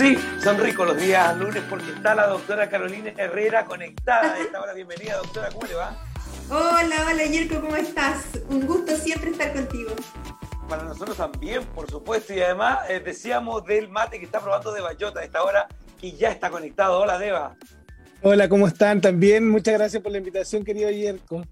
Sí, son ricos los días lunes porque está la doctora Carolina Herrera conectada a esta hora. Bienvenida, doctora, ¿cómo le va? Hola, hola Yerko, ¿cómo estás? Un gusto siempre estar contigo. Para nosotros también, por supuesto, y además eh, decíamos del mate que está probando de Bayota a esta hora y ya está conectado. Hola, Deva. Hola, ¿cómo están? También muchas gracias por la invitación, querido Yerko.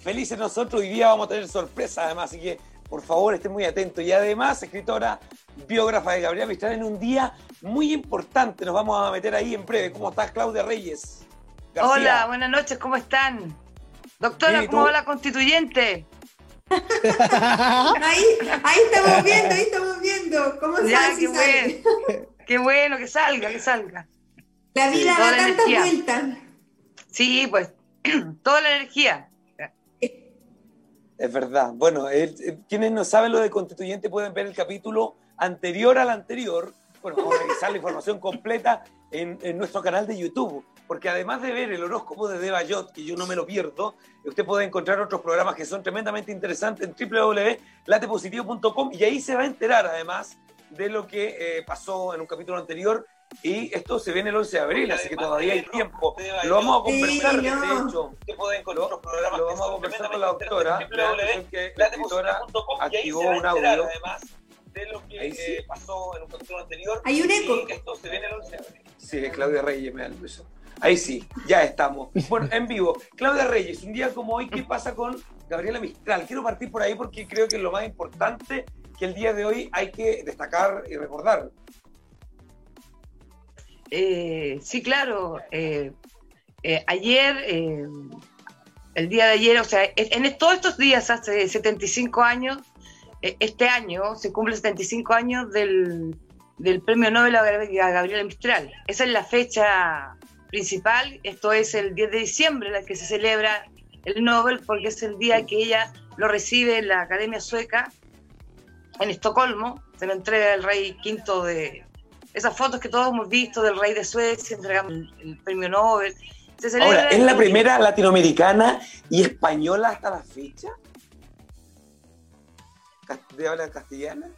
Felices nosotros, hoy día vamos a tener sorpresa además, así que por favor estén muy atentos. Y además, escritora, biógrafa de Gabriela Mistral en un día muy importante. Nos vamos a meter ahí en breve. ¿Cómo estás, Claudia Reyes? Hola, buenas noches, ¿cómo están? Doctora, ¿cómo va la constituyente? ahí, ahí estamos viendo, ahí estamos viendo. ¿Cómo ya, qué, bueno. qué bueno que salga, que salga. La vida da tantas vueltas. Sí, pues, toda la energía. Es verdad. Bueno, quienes no saben lo de constituyente pueden ver el capítulo anterior al anterior. Bueno, vamos a revisar la información completa en, nuestro canal de YouTube. Porque además de ver el horóscopo de Deva Yot, que yo no me lo pierdo, usted puede encontrar otros programas que son tremendamente interesantes en www.latepositivo.com y ahí se va a enterar además de lo que eh, pasó en un capítulo anterior y esto se viene el 11 de abril, así que todavía hay tiempo. Lo vamos a conversar, de hecho. Lo vamos a conversar con la doctora. que la doctora activó un audio. Además de lo que eh, pasó en un capítulo anterior. Hay un eco. Esto se viene el 11 de abril. Sí, Claudia Reyes me da el beso. Ahí sí, ya estamos. Bueno, en vivo. Claudia Reyes, un día como hoy, ¿qué pasa con Gabriela Mistral? Quiero partir por ahí porque creo que es lo más importante que el día de hoy hay que destacar y recordar. Eh, sí, claro. Eh, eh, ayer, el día de ayer, o sea, en, todos estos días, hace 75 años, este año se cumple 75 años del, premio Nobel a Gabriela Mistral. Esa es la fecha principal. Esto es el 10 de diciembre, la que se celebra el Nobel, porque es el día que ella lo recibe en la Academia Sueca en Estocolmo. Se lo entrega el rey quinto de, esas fotos que todos hemos visto del rey de Suecia entregando el, premio Nobel. Ahora, ¿es la primera latinoamericana y española hasta la fecha? ¿De habla castellana?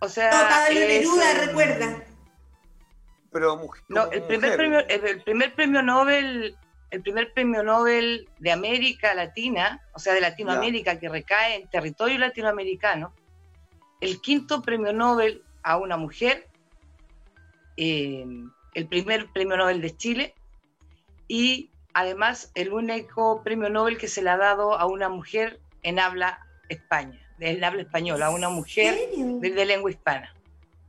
O sea. No, Neruda, recuerda. Pero mujer. No, el primer, premio, el, primer premio Nobel. El primer premio Nobel de América Latina, o sea, de Latinoamérica, que recae en territorio latinoamericano, el quinto premio Nobel a una mujer, eh, el primer premio Nobel de Chile y además el único premio Nobel que se le ha dado a una mujer en habla España, en habla española, a una mujer de, lengua hispana.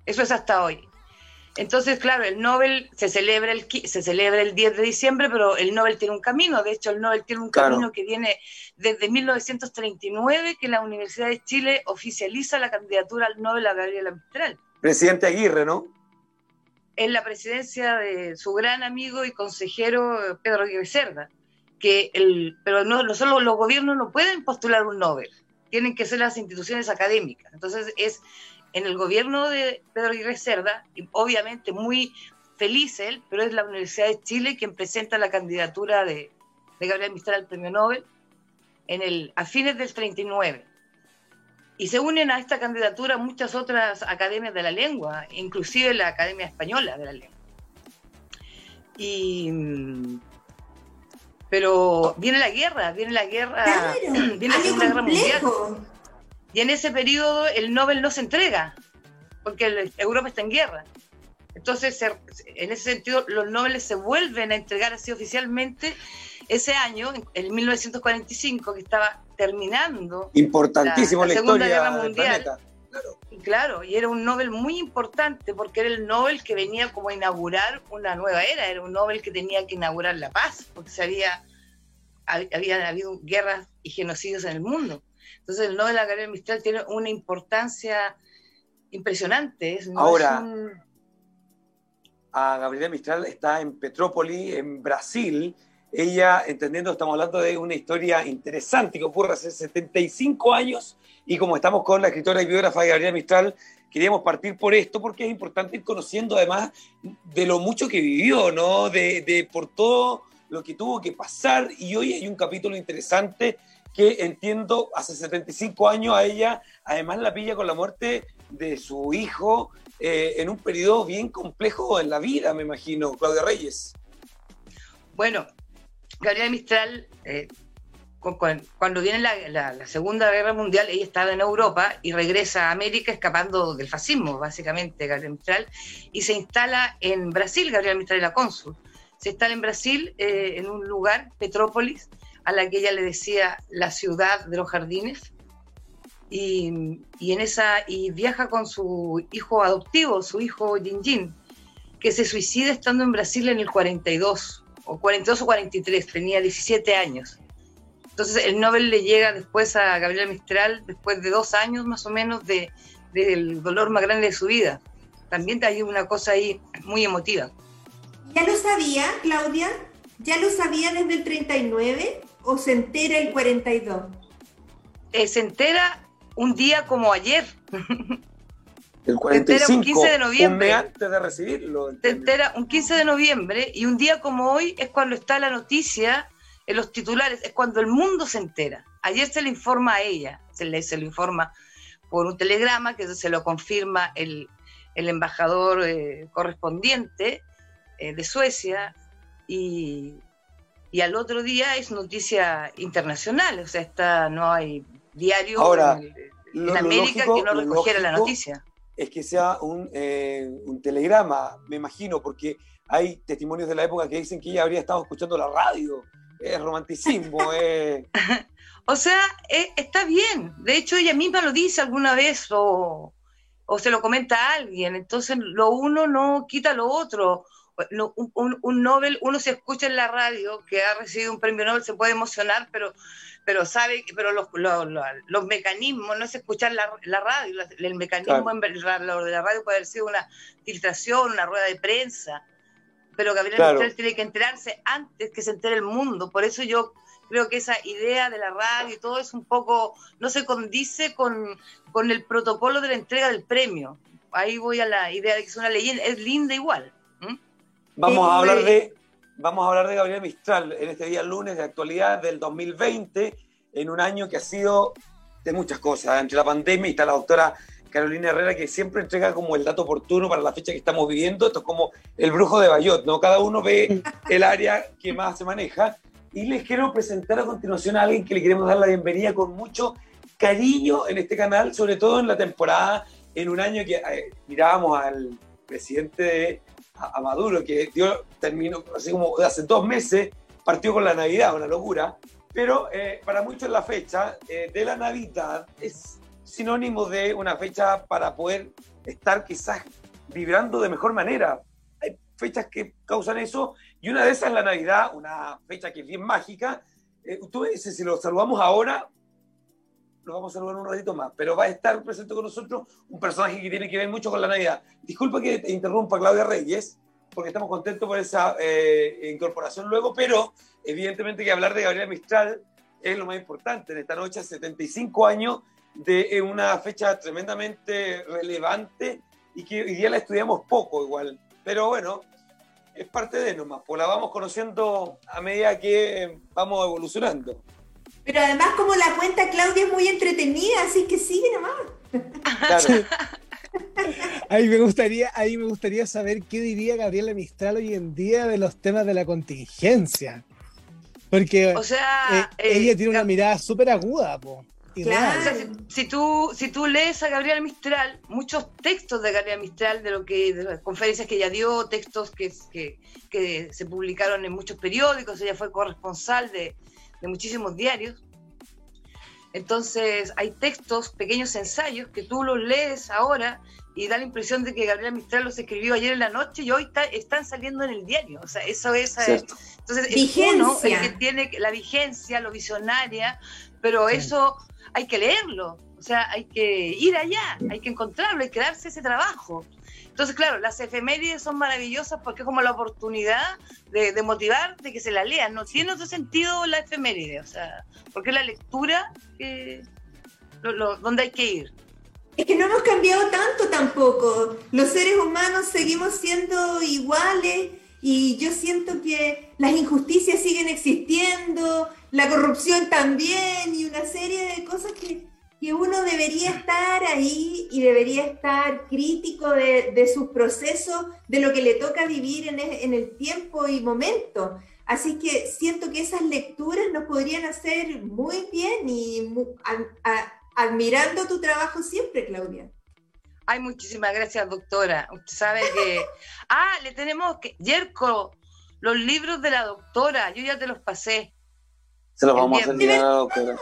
Eso es hasta hoy. Entonces, claro, el Nobel se celebra el, se celebra el 10 de diciembre, pero el Nobel tiene un camino. De hecho, el Nobel tiene un camino que viene desde 1939, que la Universidad de Chile oficializa la candidatura al Nobel a Gabriela Mistral. Presidente Aguirre, ¿no? En la presidencia de su gran amigo y consejero Pedro Aguirre Cerda, que el, pero no, solo los gobiernos no pueden postular un Nobel, tienen que ser las instituciones académicas. Entonces es en el gobierno de Pedro Aguirre Cerda, y obviamente muy feliz él, pero es la Universidad de Chile quien presenta la candidatura de, de Gabriel Mistral al premio Nobel en el, a fines del 39. Y se unen a esta candidatura muchas otras academias de la lengua, inclusive la Academia Española de la Lengua. Y, pero viene la guerra, viene la guerra, viene la Segunda Guerra Mundial. Y en ese periodo el Nobel no se entrega, porque Europa está en guerra. Entonces, en ese sentido, los Nobel se vuelven a entregar así oficialmente ese año, en 1945, que estaba terminando Importantísimo la, Segunda Guerra Mundial. Claro. claro, y era un Nobel muy importante porque era el Nobel que venía como a inaugurar una nueva era, era un Nobel que tenía que inaugurar la paz, porque se había, habían habido guerras y genocidios en el mundo. Entonces el Nobel a Gabriel Mistral tiene una importancia impresionante. Ahora, a Gabriela Mistral está en Petrópolis, en Brasil, ella, entendiendo, estamos hablando de una historia interesante que ocurre hace 75 años y como estamos con la escritora y biógrafa Gabriela Mistral, queríamos partir por esto porque es importante ir conociendo además de lo mucho que vivió, ¿no? De, de por todo lo que tuvo que pasar y hoy hay un capítulo interesante que entiendo hace 75 años a ella, además la pilla con la muerte de su hijo eh, en un periodo bien complejo en la vida, me imagino, Claudia Reyes. Bueno, Gabriela Mistral, eh, cuando viene la, Segunda Guerra Mundial, ella estaba en Europa y regresa a América escapando del fascismo, básicamente, Gabriela Mistral, y se instala en Brasil, Gabriela Mistral la cónsul. Se instala en Brasil, eh, en un lugar, Petrópolis, a la que ella le decía la ciudad de los jardines, y, en esa, y viaja con su hijo adoptivo, su hijo Jin que se suicida estando en Brasil en el 42, o 42 o 43, tenía 17 años. Entonces el Nobel le llega después a Gabriela Mistral, después de dos años más o menos de, del dolor más grande de su vida. También hay una cosa ahí muy emotiva. ¿Ya lo sabía, Claudia? ¿Ya lo sabía desde el 39 o se entera el 42? Eh, se entera un día como ayer. El 45, un 15 de noviembre. Un antes de recibirlo. Se entera un 15 de noviembre y un día como hoy es cuando está la noticia en los titulares, es cuando el mundo se entera. Ayer se le informa a ella, se le, se lo informa por un telegrama que se lo confirma el, embajador eh, correspondiente eh, de Suecia y, y, al otro día es noticia internacional, o sea, está, no hay diario Ahora, en, América que no recogiera la noticia. Es que sea un, eh, un telegrama, me imagino, porque hay testimonios de la época que dicen que ella habría estado escuchando la radio. Es romanticismo, eh. O sea, eh, está bien. De hecho, ella misma lo dice alguna vez o, o, se lo comenta a alguien. Entonces, lo uno no quita lo otro. un, un, Nobel, uno se escucha en la radio que ha recibido un premio Nobel, se puede emocionar, pero pero sabe, pero los, los, mecanismos, no es escuchar la, la radio, el mecanismo en, lo de la radio puede haber sido una filtración, una rueda de prensa, pero Gabriel Mistral tiene que enterarse antes que se entere el mundo, por eso yo creo que esa idea de la radio y todo es un poco, no se condice con, con el protocolo de la entrega del premio. Ahí voy a la idea de que es una leyenda, es linda igual. Vamos a hablar de Vamos a hablar de Gabriel Mistral en este día lunes de actualidad del 2020, en un año que ha sido de muchas cosas. Entre la pandemia está la doctora Carolina Herrera, que siempre entrega como el dato oportuno para la fecha que estamos viviendo. Esto es como el brujo de Bayot, ¿no? Cada uno ve el área que más se maneja. Y les quiero presentar a continuación a alguien que le queremos dar la bienvenida con mucho cariño en este canal, sobre todo en la temporada, en un año que eh, mirábamos al presidente de a, Maduro, que dio, terminó, así como hace dos meses, partió con la Navidad, una locura, pero eh, para muchos la fecha eh, de la Navidad es sinónimo de una fecha para poder estar quizás vibrando de mejor manera. Hay fechas que causan eso y una de esas es la Navidad, una fecha que es bien mágica. Eh, tú dices, si lo saludamos ahora, lo vamos a saludar un ratito más, pero va a estar presente con nosotros un personaje que tiene que ver mucho con la Navidad. Disculpa que te interrumpa, Claudia Reyes, porque estamos contentos por esa eh, incorporación luego, pero evidentemente que hablar de Gabriela Mistral es lo más importante en esta noche, 75 años de una fecha tremendamente relevante y que hoy día la estudiamos poco igual, pero bueno, es parte de nomás, pues la vamos conociendo a medida que vamos evolucionando. Pero además como la cuenta Claudia es muy entretenida, así que sigue nomás. Claro. Ahí me gustaría, ahí me gustaría saber qué diría Gabriela Mistral hoy en día de los temas de la contingencia. Porque o sea, eh, ella tiene una mirada súper aguda, po. Claro. O sea, si, tú, si tú lees a Gabriela Mistral, muchos textos de Gabriela Mistral, de lo que, de las conferencias que ella dio, textos que, que, que se publicaron en muchos periódicos, ella fue corresponsal de, de muchísimos diarios. Entonces hay textos, pequeños ensayos que tú los lees ahora y da la impresión de que Gabriela Mistral los escribió ayer en la noche y hoy están saliendo en el diario. O sea, eso es... Eh, entonces es uno el que tiene la vigencia, lo visionaria, pero eso hay que leerlo. O sea, hay que ir allá, hay que encontrarlo, hay que darse ese trabajo. Entonces, claro, las efemérides son maravillosas porque es como la oportunidad de, motivar, de que se la lean. No tiene otro sentido la efeméride, o sea, porque es la lectura donde hay que ir. Es que no hemos cambiado tanto tampoco. Los seres humanos seguimos siendo iguales y yo siento que las injusticias siguen existiendo, la corrupción también y una serie de cosas que que uno debería estar ahí y debería estar crítico de, sus procesos, de lo que le toca vivir en el, en el tiempo y momento. Así que siento que esas lecturas nos podrían hacer muy bien y admirando tu trabajo siempre, Claudia. Ay, muchísimas gracias, doctora. Usted sabe que. Ah, le tenemos que. Yerko, los libros de la doctora, yo ya te los pasé. Se los vamos a hacer a la doctora.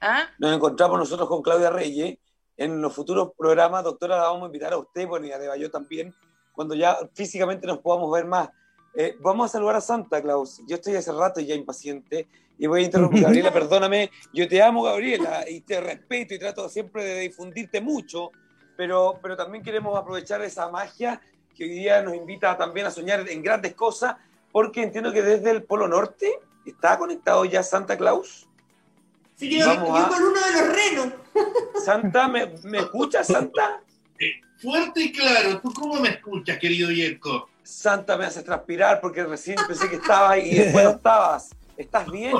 ¿Ah? Nos encontramos nosotros con Claudia Reyes. En los futuros programas, doctora, la vamos a invitar a usted, bueno, y a Deba yo también, cuando ya físicamente nos podamos ver más. Eh, vamos a saludar a Santa Claus. Yo estoy hace rato ya impaciente y voy a interrumpir. Gabriela, perdóname. Yo te amo, Gabriela, y te respeto y trato siempre de difundirte mucho, pero, pero también queremos aprovechar esa magia que hoy día nos invita también a soñar en grandes cosas, porque entiendo que desde el Polo Norte está conectado ya Santa Claus. Sí, yo, yo con uno de los renos. Santa, ¿me, me escuchas, Santa? Eh, fuerte y claro. ¿Tú cómo me escuchas, querido Yerko? Santa, me hace transpirar porque recién pensé que estabas y después no estabas. ¿Estás bien?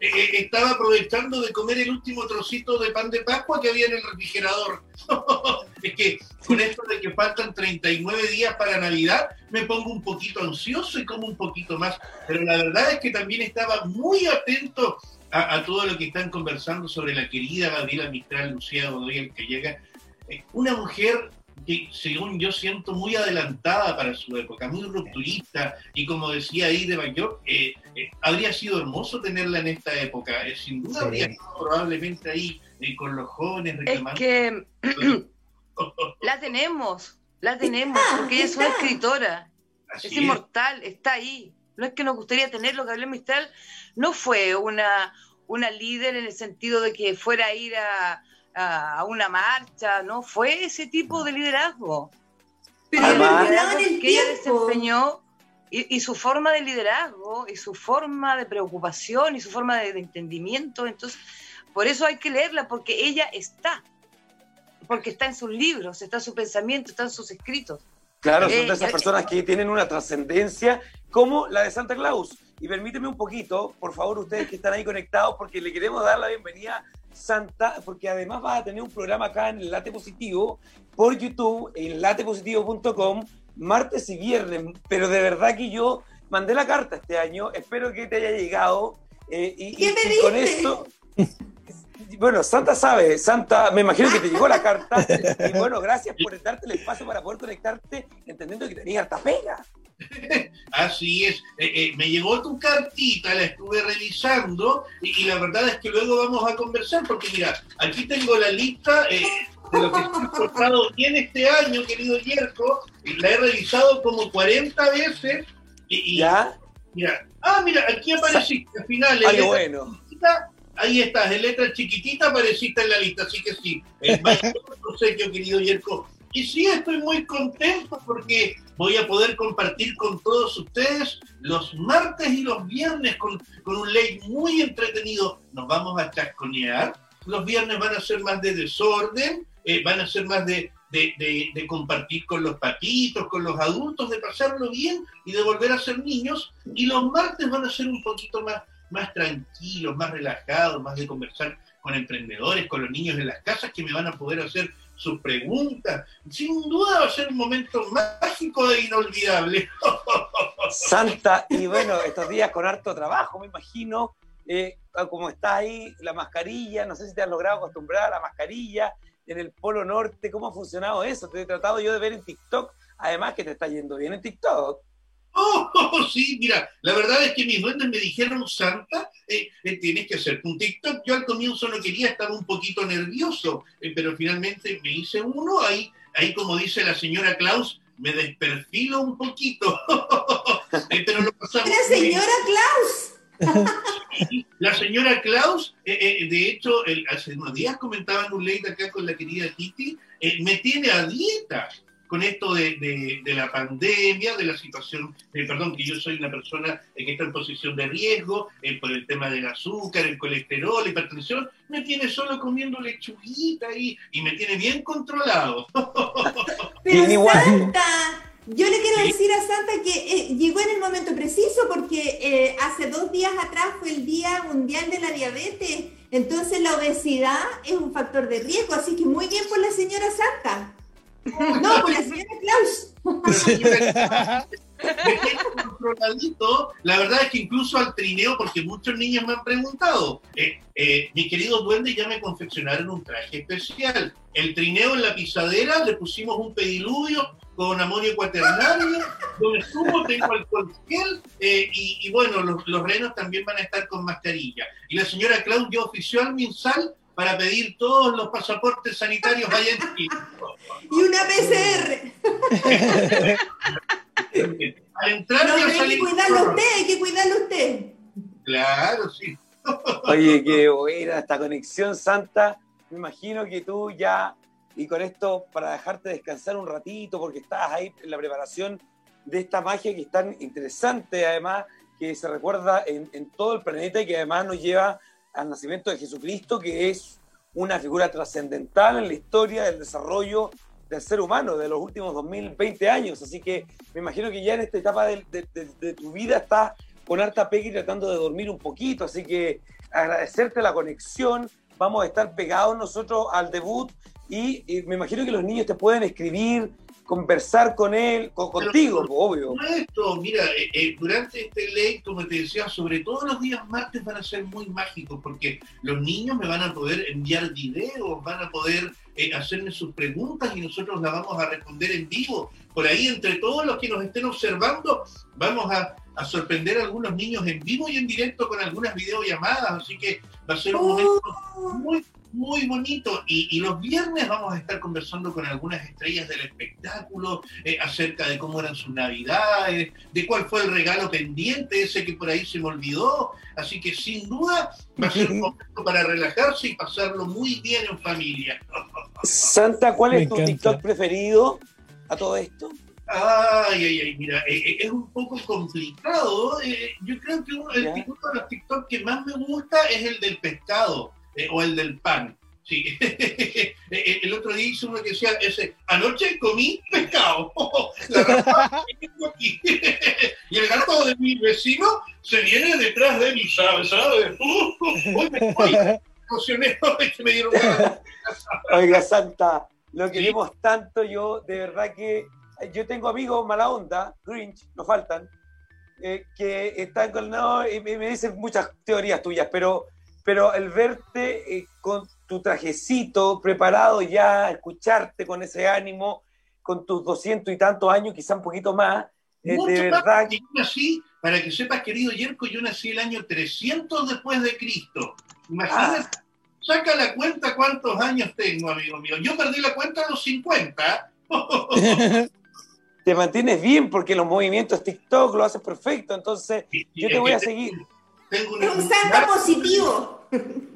Eh, eh, estaba aprovechando de comer el último trocito de pan de Pascua que había en el refrigerador. es que con esto de que faltan 39 días para Navidad, me pongo un poquito ansioso y como un poquito más. Pero la verdad es que también estaba muy atento a, todo lo que están conversando sobre la querida Gabriela Mistral Lucía Godoy, que llega. Eh, una mujer que según yo siento muy adelantada para su época, muy rupturista, y como decía ahí de Bayor, eh, eh, habría sido hermoso tenerla en esta época, eh, sin duda habría estado probablemente ahí con los jóvenes reclamando. Es que la tenemos, la tenemos, porque ella es una escritora, es, inmortal, está ahí. No es que nos gustaría tenerlo, Gabriel Mistral no fue una, una líder en el sentido de que fuera a ir a a una marcha, ¿no? Fue ese tipo de liderazgo. Pero el liderazgo que ella desempeñó y, su forma de liderazgo y su forma de preocupación y su forma de, entendimiento, entonces, por eso hay que leerla, porque ella está, porque está en sus libros, está en su pensamiento, está en sus escritos. Claro, son de esas personas que tienen una trascendencia como la de Santa Claus. Y permíteme un poquito, por favor, ustedes que están ahí conectados, porque le queremos dar la bienvenida Santa, porque además vas a tener un programa acá en el Late Positivo por YouTube, en latepositivo.com, martes y viernes. Pero de verdad que yo mandé la carta este año, espero que te haya llegado. Eh, y, ¿Qué me con esto. Bueno, Santa sabe, Santa, me imagino que te llegó la carta. Y bueno, gracias por darte el espacio para poder conectarte, entendiendo que tenías harta pega. Así es. Eh, eh, me llegó tu cartita, la estuve revisando y, la verdad es que luego vamos a conversar porque mira, aquí tengo la lista eh, de lo que ha portado bien este año, querido Yerko, y la he revisado como 40 veces. Y, ¿Ya? Mira, ah, mira, aquí apareciste al final. bueno. Ahí estás, en letra chiquitita apareciste en la lista, así que sí. El mayor obsequio, querido Yerko. Y sí, estoy muy contento porque voy a poder compartir con todos ustedes los martes y los viernes con, un ley muy entretenido. Nos vamos a chasconear. Los viernes van a ser más de desorden, eh, van a ser más de, de, compartir con los patitos, con los adultos, de pasarlo bien y de volver a ser niños. Y los martes van a ser un poquito más, más tranquilos, más relajados, más de conversar con emprendedores, con los niños de las casas que me van a poder hacer sus preguntas. Sin duda va a ser un momento mágico e inolvidable. Santa, y bueno, estos días con harto trabajo, me imagino, eh, como está ahí la mascarilla, no sé si te has logrado acostumbrar a la mascarilla en el Polo Norte, ¿cómo ha funcionado eso? Te he tratado yo de ver en TikTok, además que te está yendo bien en TikTok. Oh, sí, mira, la verdad es que mis duendes me dijeron, Santa, eh, eh, tienes que hacer un TikTok. Yo al comienzo no quería, estaba un poquito nervioso, eh, pero finalmente me hice uno. Ahí, ahí, como dice la señora Klaus, me desperfilo un poquito. pero lo pasamos ¡La señora Klaus! la señora Klaus, de hecho, hace unos días comentaba en un late acá con la querida Kitty, me tiene a dieta con esto de, la pandemia, de la situación, eh, perdón, que yo soy una persona que está en posición de riesgo eh, por el tema del azúcar, el colesterol, la hipertensión, me tiene solo comiendo lechuguita ahí y me tiene bien controlado. Pero Santa, yo le quiero decir a Santa que eh, llegó en el momento preciso porque hace dos días atrás fue el Día Mundial de la Diabetes Entonces la obesidad es un factor de riesgo, así que muy bien por la señora Santa. No, por la señora Klaus. la verdad es que incluso al trineo, porque muchos niños me han preguntado, eh, eh, mi querido duende ya me confeccionaron un traje especial. El trineo en la pisadera le pusimos un pediluvio con amonio cuaternario, con estuvo, tengo alcohol gel, eh, y, bueno, los, los, renos también van a estar con mascarilla. Y la señora Claudia ofició al MinSal para pedir todos los pasaportes sanitarios allá en Chile. Y una PCR. Al entrar no, hay que cuidarlo usted, hay que cuidarlo usted. Claro, sí. Oye, qué buena esta conexión santa. Me imagino que tú ya, y con esto para dejarte descansar un ratito, porque estás ahí en la preparación de esta magia que es tan interesante, además, que se recuerda en, en todo el planeta y que además nos lleva al nacimiento de Jesucristo, que es una figura trascendental en la historia del desarrollo del ser humano de los últimos 2020 años. Así que me imagino que ya en esta etapa de, tu vida estás con harta pega y tratando de dormir un poquito. Así que agradecerte la conexión. Vamos a estar pegados nosotros al debut y, me imagino que los niños te pueden escribir, conversar con él, contigo, obvio. Esto, mira, eh, eh, durante este ley, como te decía, sobre todo los días martes van a ser muy mágicos porque los niños me van a poder enviar videos, van a poder eh, hacerme sus preguntas y nosotros las vamos a responder en vivo. Por ahí, entre todos los que nos estén observando, vamos a, a sorprender a algunos niños en vivo y en directo con algunas videollamadas. Así que va a ser un momento oh. muy muy bonito. Y, los viernes vamos a estar conversando con algunas estrellas del espectáculo eh, acerca de cómo eran sus navidades, de cuál fue el regalo pendiente, ese que por ahí se me olvidó. Así que sin duda va a ser un momento para relajarse y pasarlo muy bien en familia. Santa, ¿cuál es tu TikTok preferido a todo esto? Ay, ay, ay, mira, eh, eh, es un poco complicado. yo creo que uno, el de los TikTok que más me gusta es el del pescado. Eh, o el del pan. Sí. Eh, el otro día hice uno que decía, ese, anoche comí pescado. y el gato de mi vecino se viene detrás de mí, ¿sabes? ¿sabes? Hoy me emocioné, me dieron Oiga, Santa, lo queremos tanto yo, de verdad que yo tengo amigos mala onda, Grinch, nos faltan, eh, que están con no, y me dicen muchas teorías tuyas, pero pero el verte eh, con tu trajecito preparado ya, escucharte con ese ánimo, con tus doscientos y tantos años, quizá un poquito más, eh, de verdad. yo nací, para que sepas, querido Yerko, yo nací el año 300 después de Cristo. Imagínate, ah. saca la cuenta cuántos años tengo, amigo mío. Yo perdí la cuenta a los 50. te mantienes bien porque los movimientos TikTok lo haces perfecto, entonces yo te voy a seguir un santo positivo.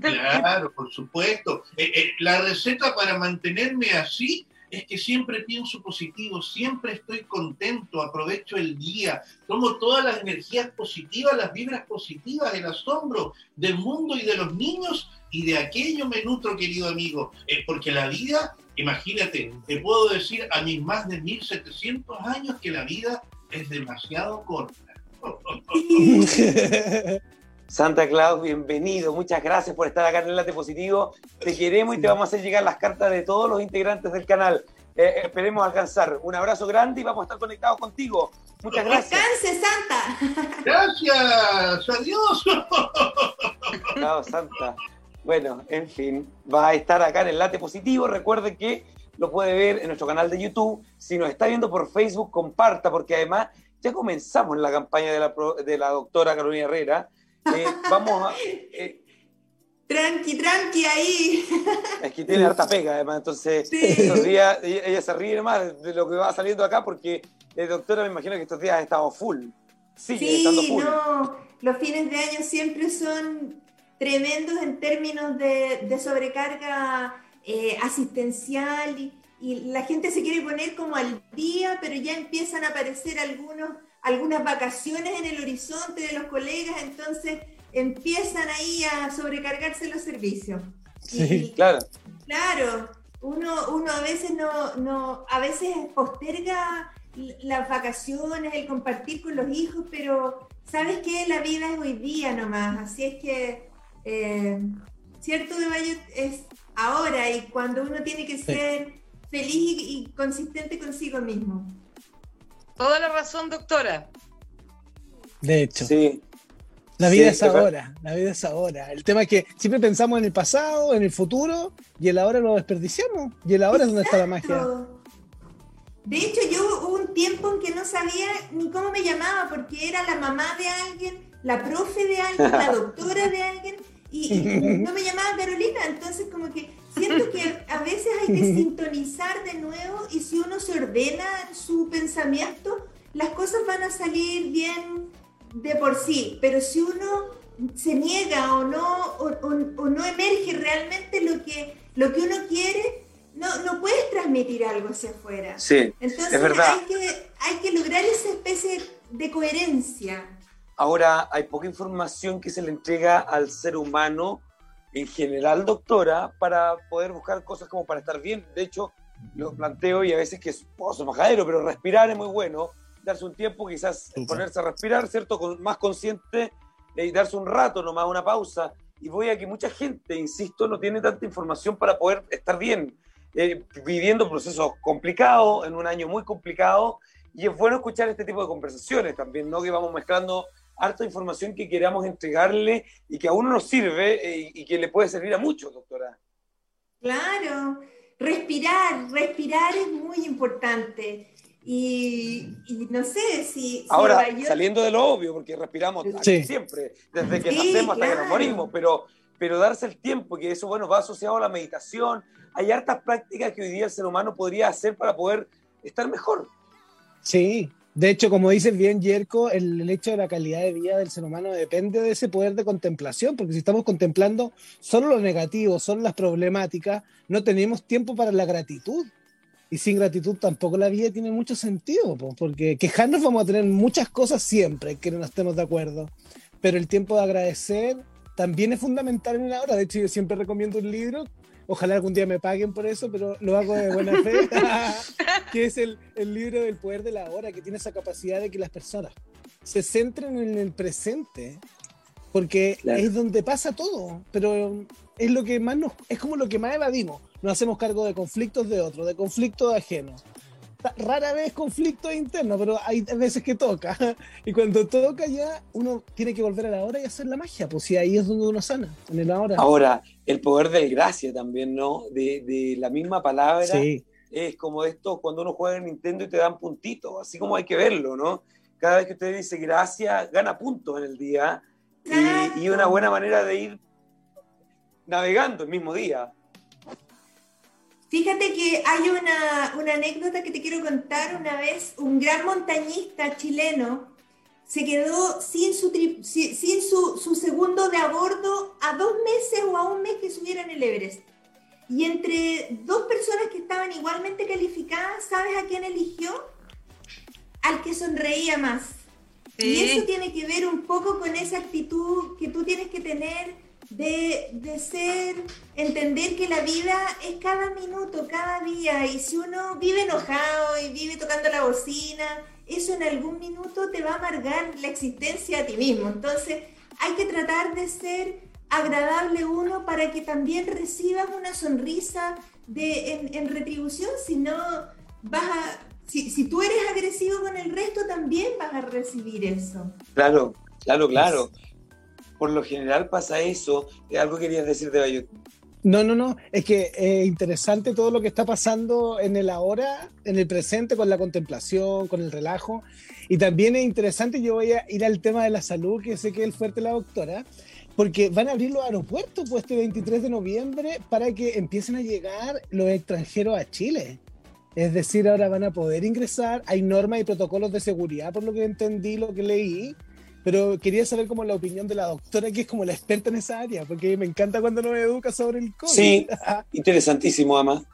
Claro, por supuesto. Eh, eh, la receta para mantenerme así es que siempre pienso positivo, siempre estoy contento, aprovecho el día, tomo todas las energías positivas, las vibras positivas, el asombro del mundo y de los niños y de aquello me nutro, querido amigo, eh, porque la vida, imagínate, te puedo decir a mis más de 1700 años que la vida es demasiado corta. Santa Claus, bienvenido. Muchas gracias por estar acá en el Late Positivo. Te queremos y te vamos a hacer llegar las cartas de todos los integrantes del canal. Eh, esperemos alcanzar. Un abrazo grande y vamos a estar conectados contigo. Muchas gracias. Descanse, Santa. Gracias. Adiós. Chao, Santa. Bueno, en fin, va a estar acá en el Late Positivo. Recuerde que lo puede ver en nuestro canal de YouTube. Si nos está viendo por Facebook, comparta, porque además ya comenzamos la campaña de la, de la doctora Carolina Herrera eh, vamos a... Eh, tranqui, tranqui ahí. Es que tiene harta pega, además, entonces estos días ella, se ríe más de lo que va saliendo acá porque, eh, doctora, me imagino que estos días ha estado full. sí, no, los fines de año siempre son tremendos en términos de, sobrecarga asistencial y, y, la gente se quiere poner como al día, pero ya empiezan a aparecer algunos algunas vacaciones en el horizonte de los colegas, entonces empiezan ahí a sobrecargarse los servicios. Sí, claro. Claro, uno, uno a veces no, no, a veces posterga las vacaciones, el compartir con los hijos, pero sabes que la vida es hoy día nomás, así es que eh, ¿cierto, de? Es ahora y cuando uno tiene que ser feliz y consistente consigo mismo. Toda la razón, doctora. De hecho. Sí. La vida Sí, es ahora, la vida es ahora. El tema es que siempre pensamos en el pasado, en el futuro, y el ahora lo desperdiciamos. Y el ahora es donde está la magia. De hecho, yo hubo un tiempo en que no sabía ni cómo me llamaba, porque era la mamá de alguien, la profe de alguien, la doctora de alguien, y, y no me llamaba Carolina. Entonces, como que siento que a veces hay que sintonizar de nuevo y si uno se ordena en su pensamiento, las cosas van a salir bien de por sí. Pero si uno se niega o no, o, o- o no emerge realmente lo que, lo que uno quiere, no, no puedes transmitir algo hacia afuera. Sí, Entonces es verdad. hay que, hay que lograr esa especie de coherencia. Ahora hay poca información que se le entrega al ser humano en general, doctora, para poder buscar cosas como para estar bien. De hecho, lo planteo y a veces que es pozo majadero, pero respirar es muy bueno. Darse un tiempo, quizás ponerse a respirar, ¿cierto? Con, más consciente eh, y darse un rato, nomás una pausa. Y voy a que mucha gente, insisto, no tiene tanta información para poder estar bien, eh, viviendo procesos complicados, en un año muy complicado. Y es bueno escuchar este tipo de conversaciones también, ¿no? Que vamos mezclando harta información que queramos entregarle y que a uno nos sirve eh, y que le puede servir a muchos, doctora. Claro, respirar, respirar es muy importante. Y, y no sé si... si Ahora, York- saliendo de lo obvio, porque respiramos Sí. siempre, desde que Sí, nacemos hasta que nos morimos, pero, pero darse el tiempo, que eso bueno, va asociado a la meditación. Hay hartas prácticas que hoy día el ser humano podría hacer para poder estar mejor. Sí, de hecho, como dice bien Yerko, el, el hecho de la calidad de vida del ser humano depende de ese poder de contemplación, porque si estamos contemplando solo lo negativo, solo las problemáticas, no tenemos tiempo para la gratitud. Y sin gratitud tampoco la vida tiene mucho sentido, po, porque quejarnos vamos a tener muchas cosas siempre que no estemos de acuerdo, pero el tiempo de agradecer también es fundamental en la hora. De hecho, yo siempre recomiendo un libro, ojalá algún día me paguen por eso, pero lo hago de buena fe, que es el, el libro del poder de la hora, que tiene esa capacidad de que las personas se centren en el presente, porque Claro. es donde pasa todo, pero es lo que más nos, es como lo que más evadimos. Nos hacemos cargo de conflictos de otros, de conflictos ajenos. Rara vez conflictos internos, pero hay veces que toca. Y cuando toca ya, uno tiene que volver a la hora y hacer la magia, pues si ahí es donde uno sana, en el ahora. Ahora, el poder del gracia también, ¿no? De, de la misma palabra. Sí, es como esto cuando uno juega en Nintendo y te dan puntitos, así como hay que verlo, ¿no? Cada vez que usted dice gracias, gana puntos en el día y, y una buena manera de ir navegando el mismo día. Fíjate que hay una, una anécdota que te quiero contar. Una vez un gran montañista chileno se quedó sin su, tri- sin su, su segundo de a bordo a dos meses o a un mes que subiera en el Everest. Y entre dos personas que estaban igualmente calificadas, ¿sabes a quién eligió? Al que sonreía más. Y eso tiene que ver un poco con esa actitud que tú tienes que tener de, de ser, entender que la vida es cada minuto, cada día, y si uno vive enojado y vive tocando la bocina, eso en algún minuto te va a amargar la existencia a ti mismo. Entonces hay que tratar de ser agradable uno para que también recibas una sonrisa de, en, en retribución, si no vas a... Si, si tú eres agresivo con el resto, también vas a recibir eso. Claro, claro, claro. Por lo general pasa eso. Eh, Algo querías decir de Bayot. No, no, no. Es que es interesante todo lo que está pasando en el ahora, en el presente, con la contemplación, con el relajo. Y también es interesante, yo voy a ir al tema de la salud, que sé que es el fuerte la doctora, porque van a abrir los aeropuertos pues, este 23 de noviembre para que empiecen a llegar los extranjeros a Chile. Es decir, ahora van a poder ingresar, hay normas y protocolos de seguridad, por lo que entendí, lo que leí, pero quería saber como la opinión de la doctora, que es como la experta en esa área, porque me encanta cuando nos educa sobre el COVID. Sí, interesantísimo, Ama.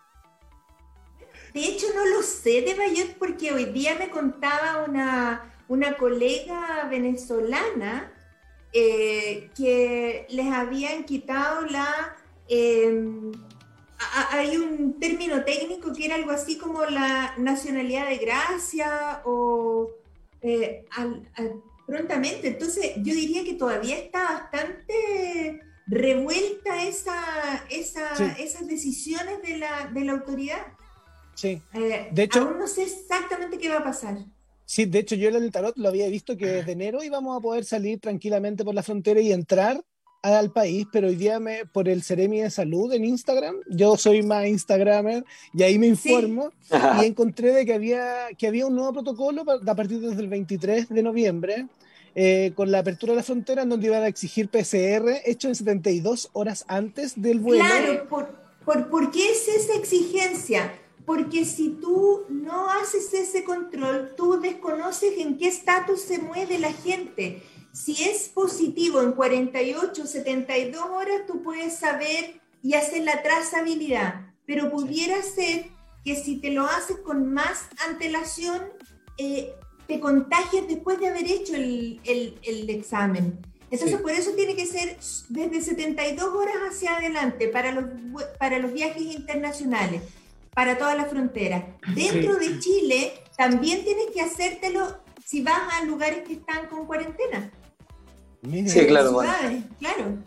De hecho, no lo sé de Bayot porque hoy día me contaba una, una colega venezolana eh, que les habían quitado la... eh, a- a- hay un término técnico que era algo así como la nacionalidad de gracia o eh, al- al- prontamente. Entonces, yo diría que todavía está bastante revuelta esa, esas decisiones de la, de la autoridad. Sí. Eh, de hecho, aún no sé exactamente qué va a pasar. Sí, de hecho yo en el tarot lo había visto que desde enero íbamos a poder salir tranquilamente por la frontera y entrar al país, pero hoy día me, por el Ceremi de Salud en Instagram, yo soy más Instagramer y ahí me informo y encontré de que había, que había un nuevo protocolo a partir desde el 23 de noviembre eh, con la apertura de la frontera en donde iban a exigir PCR hecho en 72 horas antes del vuelo. Claro, por, por, ¿por qué es esa exigencia? Porque si tú no haces ese control, tú desconoces en qué estatus se mueve la gente. Si es positivo en 48, 72 horas, tú puedes saber y hacer la trazabilidad, pero pudiera ser que si te lo haces con más antelación, eh, te contagias después de haber hecho el, el, examen. Entonces, por eso tiene que ser desde 72 horas hacia adelante para los, para los viajes internacionales para toda la frontera. Dentro de Chile también tienes que hacértelo si vas a lugares que están con cuarentena. Sí, claro. claro.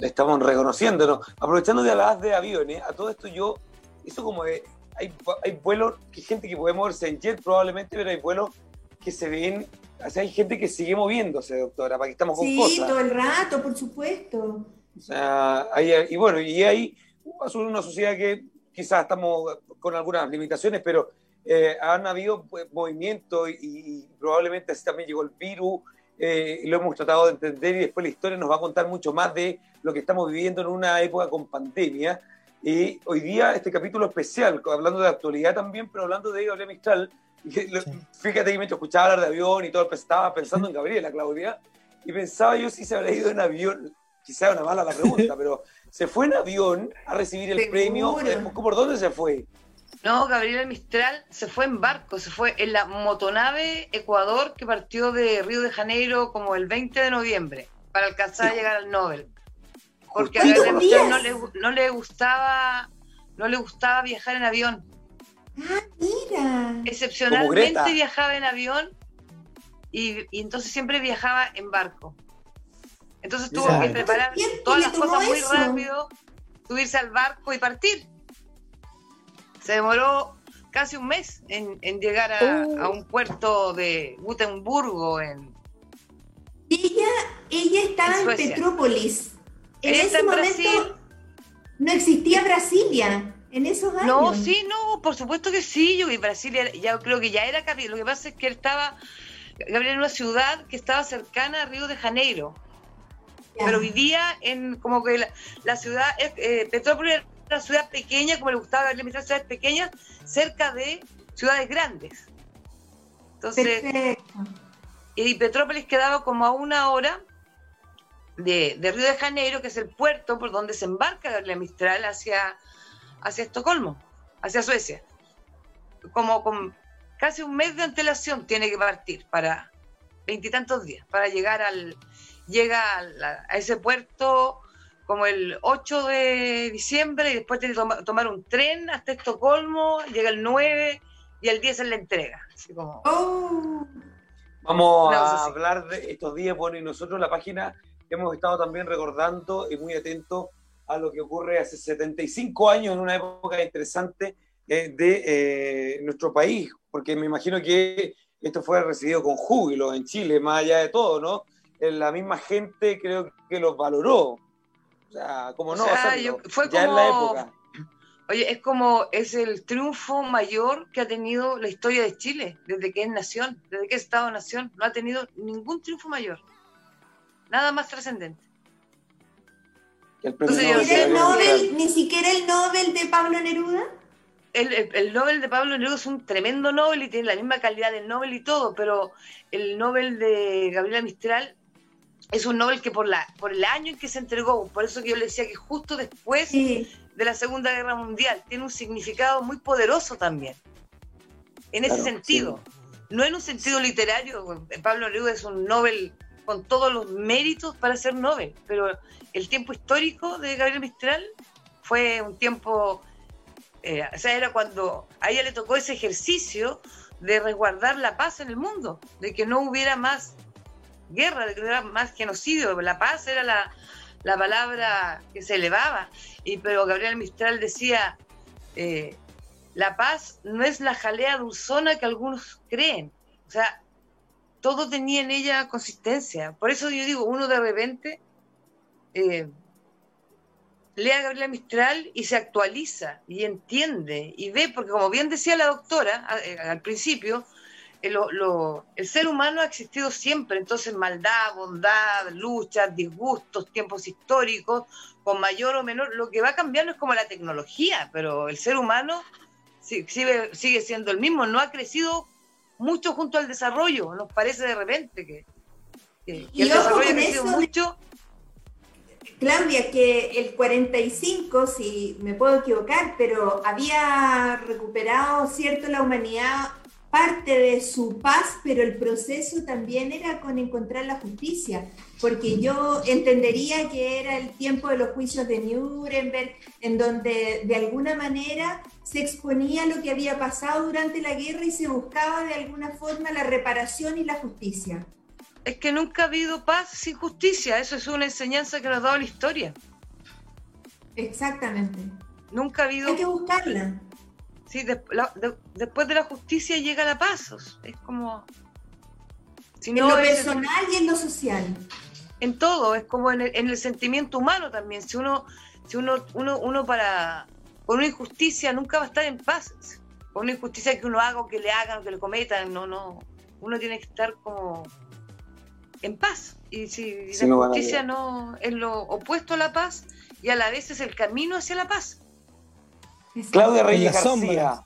Estamos reconociéndonos. Aprovechando de hablar de aviones, a todo esto yo, eso como de, hay, hay vuelos, que gente que puede moverse en jet probablemente, pero hay vuelos que se ven, o sea, hay gente que sigue moviéndose, doctora, para que estamos con cosas. Sí, todo el rato, por supuesto. O sea, y bueno, y ahí una sociedad que quizás estamos con algunas limitaciones, pero eh, han habido pues, movimientos y, probablemente así también llegó el virus, eh, lo hemos tratado de entender y después la historia nos va a contar mucho más de lo que estamos viviendo en una época con pandemia. Y hoy día este capítulo especial, hablando de actualidad también, pero hablando de Gabriela Mistral, fíjate que me escuchaba hablar de avión y todo, estaba pensando en Gabriela, Claudia, y pensaba yo si se habría ido en avión, quizá una mala la pregunta, pero se fue en avión a recibir el premio. Eh, ¿Por dónde se fue? No, Gabriela Mistral se fue en barco, se fue en la motonave Ecuador que partió de Río de Janeiro como el 20 de noviembre para alcanzar a llegar al Nobel. Porque a Gabriela Mistral no le, no le gustaba no le gustaba viajar en avión. Ah, mira. Excepcionalmente viajaba en avión y, y entonces siempre viajaba en barco. Entonces tuvo que preparar todas las cosas muy rápido, subirse al barco y partir. Se demoró casi un mes en, llegar oh. a, un puerto de Gutenburgo. En, ella, ella estaba en, Petrópolis. En ese momento no existía Brasilia en esos años. No, sí, no, por supuesto que sí. Yo Brasilia ya creo que ya era Lo que pasa es que él estaba, Gabriel, en una ciudad que estaba cercana a Río de Janeiro pero vivía en como que la, ciudad, eh, Petrópolis una ciudad pequeña, como le gustaba verle ciudades pequeñas, cerca de ciudades grandes. Entonces, y Petrópolis quedaba como a una hora de, Río de Janeiro, que es el puerto por donde se embarca la Mistral hacia, hacia Estocolmo, hacia Suecia. Como con casi un mes de antelación tiene que partir para veintitantos días, para llegar al, llega a, ese puerto como el 8 de diciembre y después tiene que tomar un tren hasta Estocolmo, llega el 9 y el 10 es la entrega. Oh. Vamos a hablar de estos días, bueno, y nosotros en la página hemos estado también recordando y muy atentos a lo que ocurre hace 75 años en una época interesante eh, de eh, nuestro país, porque me imagino que esto fue recibido con júbilo en Chile, más allá de todo, ¿no? la misma gente creo que los valoró. O sea, como no, fue ya en la época. Oye, es como, es el triunfo mayor que ha tenido la historia de Chile, desde que es nación, desde que es Estado-nación. No ha tenido ningún triunfo mayor. Nada más trascendente. ¿Ni siquiera el Nobel de Pablo Neruda? El, el, Nobel de Pablo Neruda es un tremendo Nobel y tiene la misma calidad del Nobel y todo, pero el Nobel de Gabriela Mistral es un Nobel que por, la, por el año en que se entregó, por eso que yo le decía que justo después de la Segunda Guerra Mundial, tiene un significado muy poderoso también, en ese sentido. No en un sentido literario, Pablo Neruda es un Nobel con todos los méritos para ser Nobel, pero el tiempo histórico de Gabriel Mistral fue un tiempo, eh, o sea, era cuando a ella le tocó ese ejercicio de resguardar la paz en el mundo, de que no hubiera más guerra, que más genocidio. La paz era la, la palabra que se elevaba. Y, pero Gabriel Mistral decía, eh, la paz no es la jalea dulzona que algunos creen. O sea, todo tenía en ella consistencia. Por eso yo digo, uno de repente eh, lee a Gabriela Mistral y se actualiza y entiende y ve, porque como bien decía la doctora eh, al principio, eh, el ser humano ha existido siempre, entonces maldad, bondad, luchas, disgustos, tiempos históricos, con mayor o menor, lo que va cambiando es como la tecnología, pero el ser humano sigue, sigue siendo el mismo, no ha crecido mucho junto al desarrollo, nos parece de repente que, el desarrollo ha crecido mucho. Claudia, que el 45, si me puedo equivocar, pero había recuperado, ¿cierto?, la humanidad parte de su paz, pero el proceso también era con encontrar la justicia, porque yo entendería que era el tiempo de los juicios de Nuremberg, en donde de alguna manera se exponía lo que había pasado durante la guerra y se buscaba de alguna forma la reparación y la justicia. Es que nunca ha habido paz sin justicia, eso es una enseñanza que nos ha dado la historia. Exactamente. Nunca ha habido... Hay que buscarla. Sí, después de la justicia llega la paz, es como... en lo personal y en lo social. En todo, es como en el, sentimiento humano también. Si uno, si uno, uno, uno para, por una injusticia nunca va a estar en paz. Por una injusticia que uno haga o que le hagan o que le cometan, no, no. Uno tiene que estar como en paz. Y si la justicia no es lo opuesto a la paz y a la vez es el camino hacia la paz. Claudia Reyes García,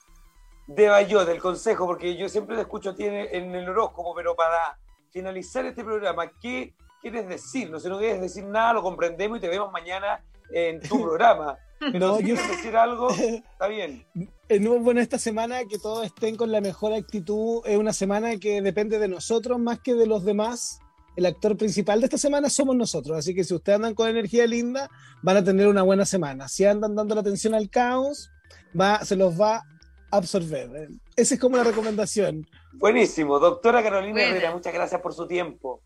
de Bayot, del Consejo, porque yo siempre te escucho tiene en el horóscopo, pero para finalizar este programa, ¿qué quieres decir? No sé, no quieres decir nada, lo comprendemos y te vemos mañana en tu programa. Pero yo quieres decir algo, está bien. Es bueno esta semana que todos estén con la mejor actitud. Es una semana que depende de nosotros más que de los demás. El actor principal de esta semana somos nosotros. Así que si ustedes andan con energía linda, van a tener una buena semana. Si andan dando la atención al caos, va, se los va a absorber. Esa es como la recomendación. Buenísimo. Doctora Carolina Herrera, muchas gracias por su tiempo.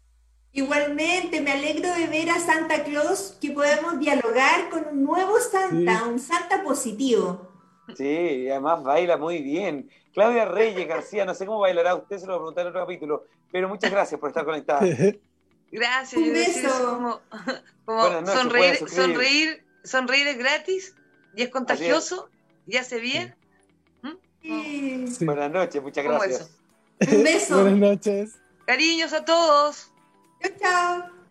Igualmente, me alegro de ver a Santa Claus que podemos dialogar con un nuevo Santa, un Santa positivo. Sí, además baila muy bien. Claudia Reyes García, no sé cómo bailará usted, se lo voy a preguntar en otro capítulo, pero muchas gracias por estar conectada. Gracias. Un beso. Como, sonreír, sonreír, sonreír es gratis y es contagioso ¿Y hace bien? Sí. Buenas noches, muchas gracias. Un beso. Buenas noches. Cariños a todos. Chao, chao.